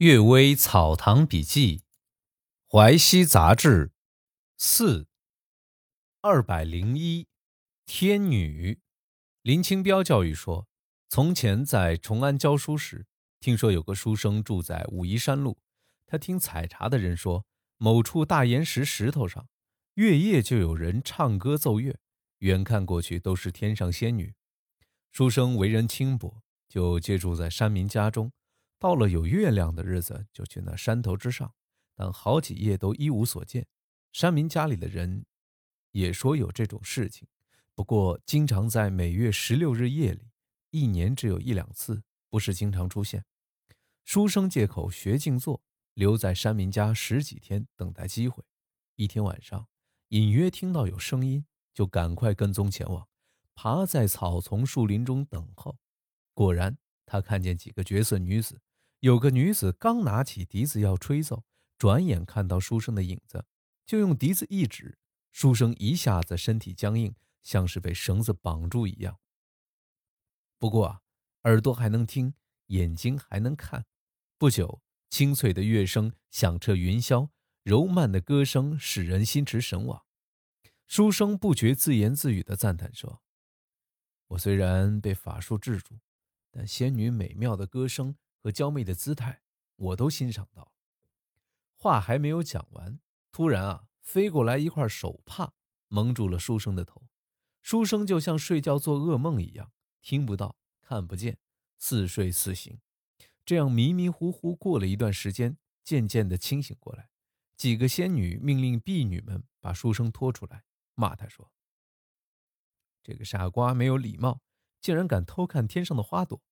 《岳微草堂笔记》，淮西杂志，四二百零一，天女。林清标教育说，从前在崇安教书时，听说有个书生住在武夷山路。他听采茶的人说，某处大岩石石头上，月夜就有人唱歌奏乐，远看过去都是天上仙女。书生为人轻薄，就借住在山民家中。到了有月亮的日子，就去那山头之上，但好几夜都一无所见。山民家里的人也说有这种事情，不过经常在每月十六日夜里，一年只有一两次，不是经常出现。书生借口学静坐，留在山民家十几天，等待机会。一天晚上，隐约听到有声音，就赶快跟踪前往，爬在草丛树林中等候。果然，他看见几个绝色女子。有个女子刚拿起笛子要吹奏，转眼看到书生的影子，就用笛子一指，书生一下子身体僵硬，像是被绳子绑住一样。不过啊，耳朵还能听，眼睛还能看。不久，清脆的乐声响彻云霄，柔曼的歌声使人心驰神往。书生不觉自言自语地赞叹说：“我虽然被法术制住，但仙女美妙的歌声。”和娇媚的姿态，我都欣赏到。话还没有讲完，突然啊，飞过来一块手帕，蒙住了书生的头。书生就像睡觉做噩梦一样，听不到，看不见，似睡似醒。这样迷迷糊糊过了一段时间，渐渐的清醒过来。几个仙女命令婢女们把书生拖出来，骂他说：“这个傻瓜没有礼貌，竟然敢偷看天上的花朵。”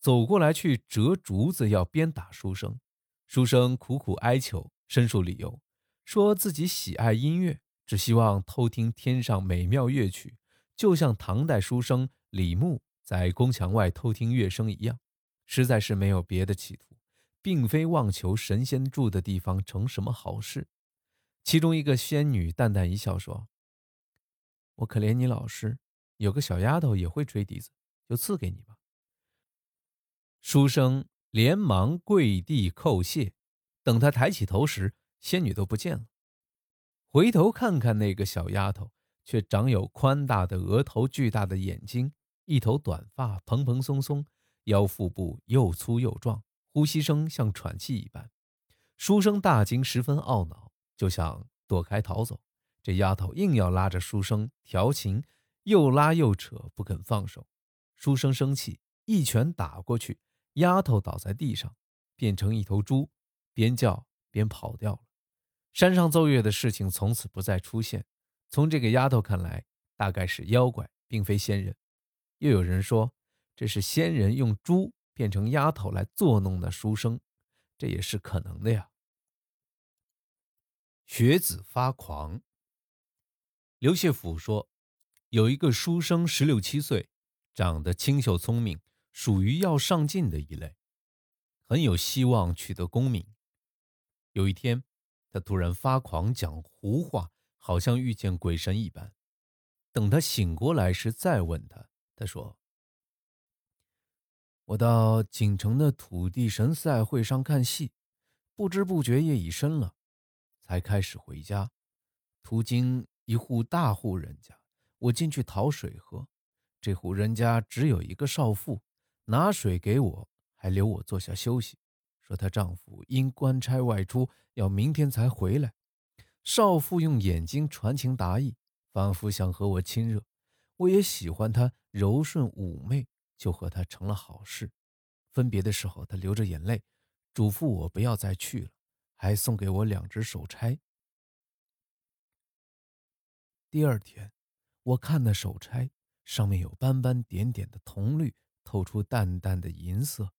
走过来去折竹子，要鞭打书生。书生苦苦哀求，申述理由，说自己喜爱音乐，只希望偷听天上美妙乐曲，就像唐代书生李牧在宫墙外偷听乐声一样，实在是没有别的企图，并非妄求神仙住的地方成什么好事。其中一个仙女淡淡一笑，说：“我可怜你老师，有个小丫头也会吹笛子，就赐给你吧。”书生连忙跪地叩谢，等他抬起头时，仙女都不见了。回头看看那个小丫头，却长有宽大的额头、巨大的眼睛，一头短发蓬蓬松松，腰腹部又粗又壮，呼吸声像喘气一般。书生大惊，十分懊恼，就想躲开逃走。这丫头硬要拉着书生调情，又拉又扯，不肯放手。书生生气，一拳打过去。丫头倒在地上，变成一头猪，边叫边跑掉了。山上奏乐的事情从此不再出现。从这个丫头看来，大概是妖怪，并非仙人。又有人说，这是仙人用猪变成丫头来作弄的书生，这也是可能的呀。学子发狂。刘谢甫说，有一个书生十六七岁，长得清秀聪明。属于要上进的一类，很有希望取得功名。有一天，他突然发狂讲胡话，好像遇见鬼神一般。等他醒过来时，再问他，他说：“我到锦城的土地神赛会上看戏，不知不觉夜已深了，才开始回家。途经一户大户人家，我进去讨水喝。这户人家只有一个少妇。”拿水给我，还留我坐下休息，说她丈夫因官差外出，要明天才回来。少妇用眼睛传情达意，仿佛想和我亲热。我也喜欢她柔顺妩媚，就和她成了好事。分别的时候，她流着眼泪，嘱咐我不要再去了，还送给我两只手钗。第二天，我看那手钗上面有斑斑点点的铜绿。透出淡淡的银色，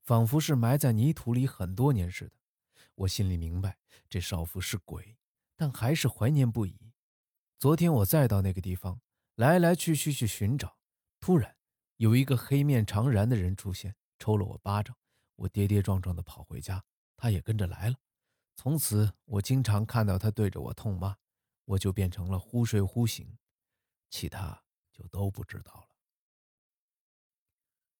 仿佛是埋在泥土里很多年似的。我心里明白这少妇是鬼，但还是怀念不已。昨天我再到那个地方，来来去去去寻找，突然有一个黑面长髯的人出现，抽了我巴掌。我跌跌撞撞地跑回家，他也跟着来了。从此我经常看到他对着我痛骂，我就变成了忽睡忽醒，其他就都不知道了。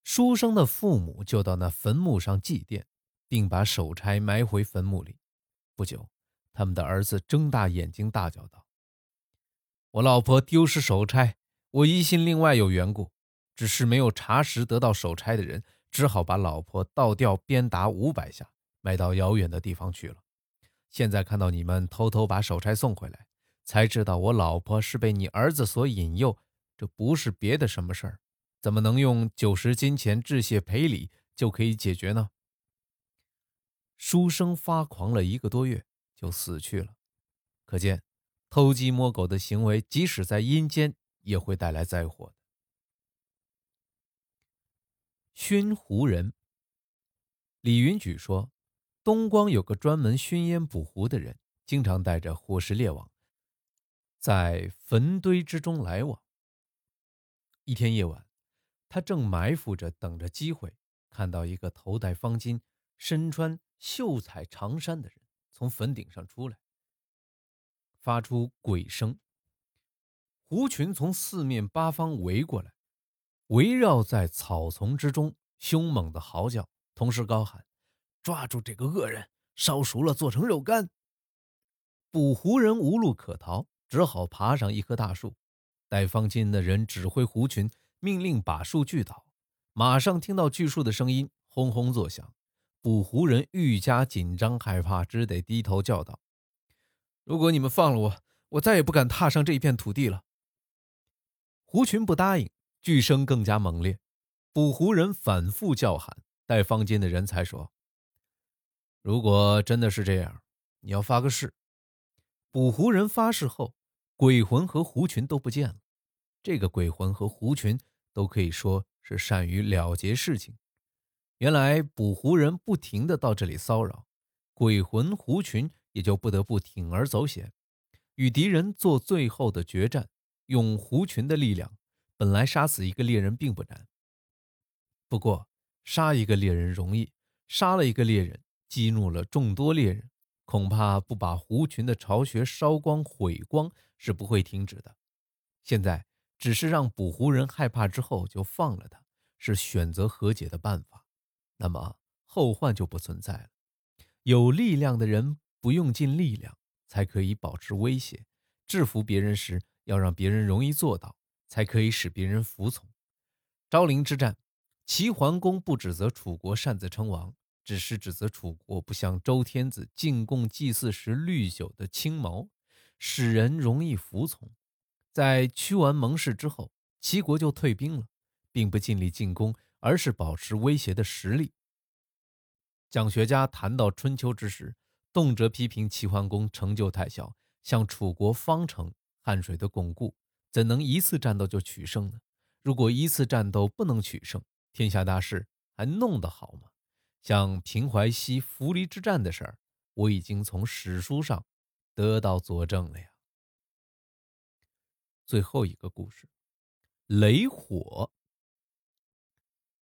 书生的父母就到那坟墓上祭奠，并把手差埋回坟墓里。不久，他们的儿子睁大眼睛大叫道：“我老婆丢失手差，我疑心另外有缘故，只是没有查实得到手差的人，只好把老婆倒吊鞭打五百下，卖到遥远的地方去了。现在看到你们偷偷把手差送回来，才知道我老婆是被你儿子所引诱，这不是别的什么事儿。”怎么能用九十金钱致谢赔礼就可以解决呢？书生发狂了一个多月就死去了，可见偷鸡摸狗的行为，即使在阴间也会带来灾祸的。熏胡人，李云举说，东光有个专门熏烟捕狐的人，经常带着火石猎网，在坟堆之中来往。一天夜晚。他正埋伏着等着机会，看到一个头戴方巾、身穿秀彩长衫的人从坟顶上出来，发出鬼声。狐群从四面八方围过来，围绕在草丛之中，凶猛的嚎叫，同时高喊：“抓住这个恶人，烧熟了做成肉干。”捕狐人无路可逃，只好爬上一棵大树。戴方巾的人指挥狐群。命令把树锯倒，马上听到锯树的声音轰轰作响，捕狐人愈加紧张害怕，只得低头叫道：“如果你们放了我，我再也不敢踏上这一片土地了。”狐群不答应，锯声更加猛烈，捕狐人反复叫喊，带方巾的人才说：“如果真的是这样，你要发个誓。”捕狐人发誓后，鬼魂和狐群都不见了。这个鬼魂和狐群。都可以说是善于了结事情。原来捕狐人不停的到这里骚扰，鬼魂狐群也就不得不铤而走险，与敌人做最后的决战。用狐群的力量，本来杀死一个猎人并不难。不过杀一个猎人容易，杀了一个猎人，激怒了众多猎人，恐怕不把狐群的巢穴烧光毁光是不会停止的。现在。只是让捕狐人害怕之后就放了他，是选择和解的办法，那么后患就不存在了。有力量的人不用尽力量，才可以保持威胁；制服别人时，要让别人容易做到，才可以使别人服从。昭陵之战，齐桓公不指责楚国擅自称王，只是指责楚国不向周天子进贡祭祀时绿酒的青毛，使人容易服从。在屈完盟誓之后，齐国就退兵了，并不尽力进攻，而是保持威胁的实力。讲学家谈到春秋之时，动辄批评齐桓公成就太小，像楚国方城、汉水的巩固，怎能一次战斗就取胜呢？如果一次战斗不能取胜，天下大事还弄得好吗？像平淮西扶离之战的事儿，我已经从史书上得到佐证了呀。最后一个故事，雷火。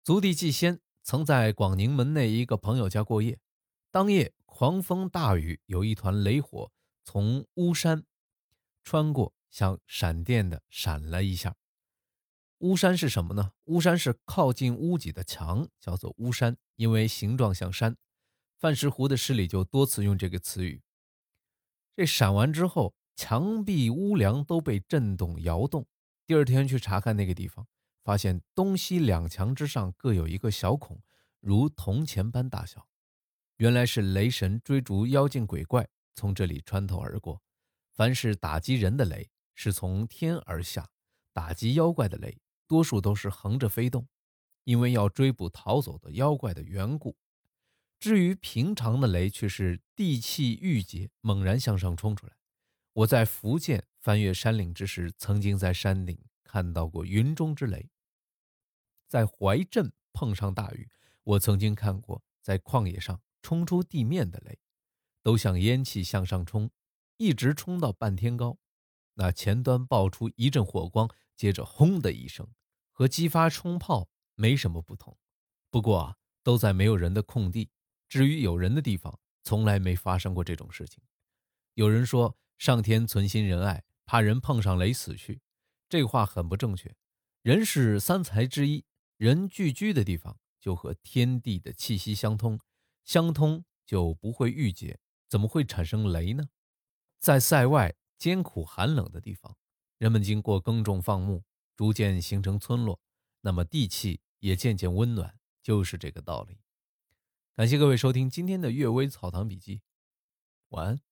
足弟季仙曾在广宁门内一个朋友家过夜，当夜狂风大雨，有一团雷火从巫山穿过，像闪电的闪了一下。巫山是什么呢？巫山是靠近屋脊的墙，叫做巫山，因为形状像山。范石湖的诗里就多次用这个词语。这闪完之后。墙壁、屋梁都被震动摇动。第二天去查看那个地方，发现东西两墙之上各有一个小孔，如铜钱般大小。原来是雷神追逐妖精鬼怪从这里穿透而过。凡是打击人的雷，是从天而下；打击妖怪的雷，多数都是横着飞动，因为要追捕逃走的妖怪的缘故。至于平常的雷，却是地气郁结，猛然向上冲出来。我在福建翻越山岭之时，曾经在山顶看到过云中之雷；在怀镇碰上大雨，我曾经看过在旷野上冲出地面的雷，都像烟气向上冲，一直冲到半天高，那前端爆出一阵火光，接着轰的一声，和激发冲炮没什么不同。不过啊，都在没有人的空地，至于有人的地方，从来没发生过这种事情。有人说。上天存心仁爱，怕人碰上雷死去，这话很不正确。人是三才之一，人聚居的地方就和天地的气息相通，相通就不会郁结，怎么会产生雷呢？在塞外艰苦寒冷的地方，人们经过耕种放牧，逐渐形成村落，那么地气也渐渐温暖，就是这个道理。感谢各位收听今天的《阅微草堂笔记》，晚安。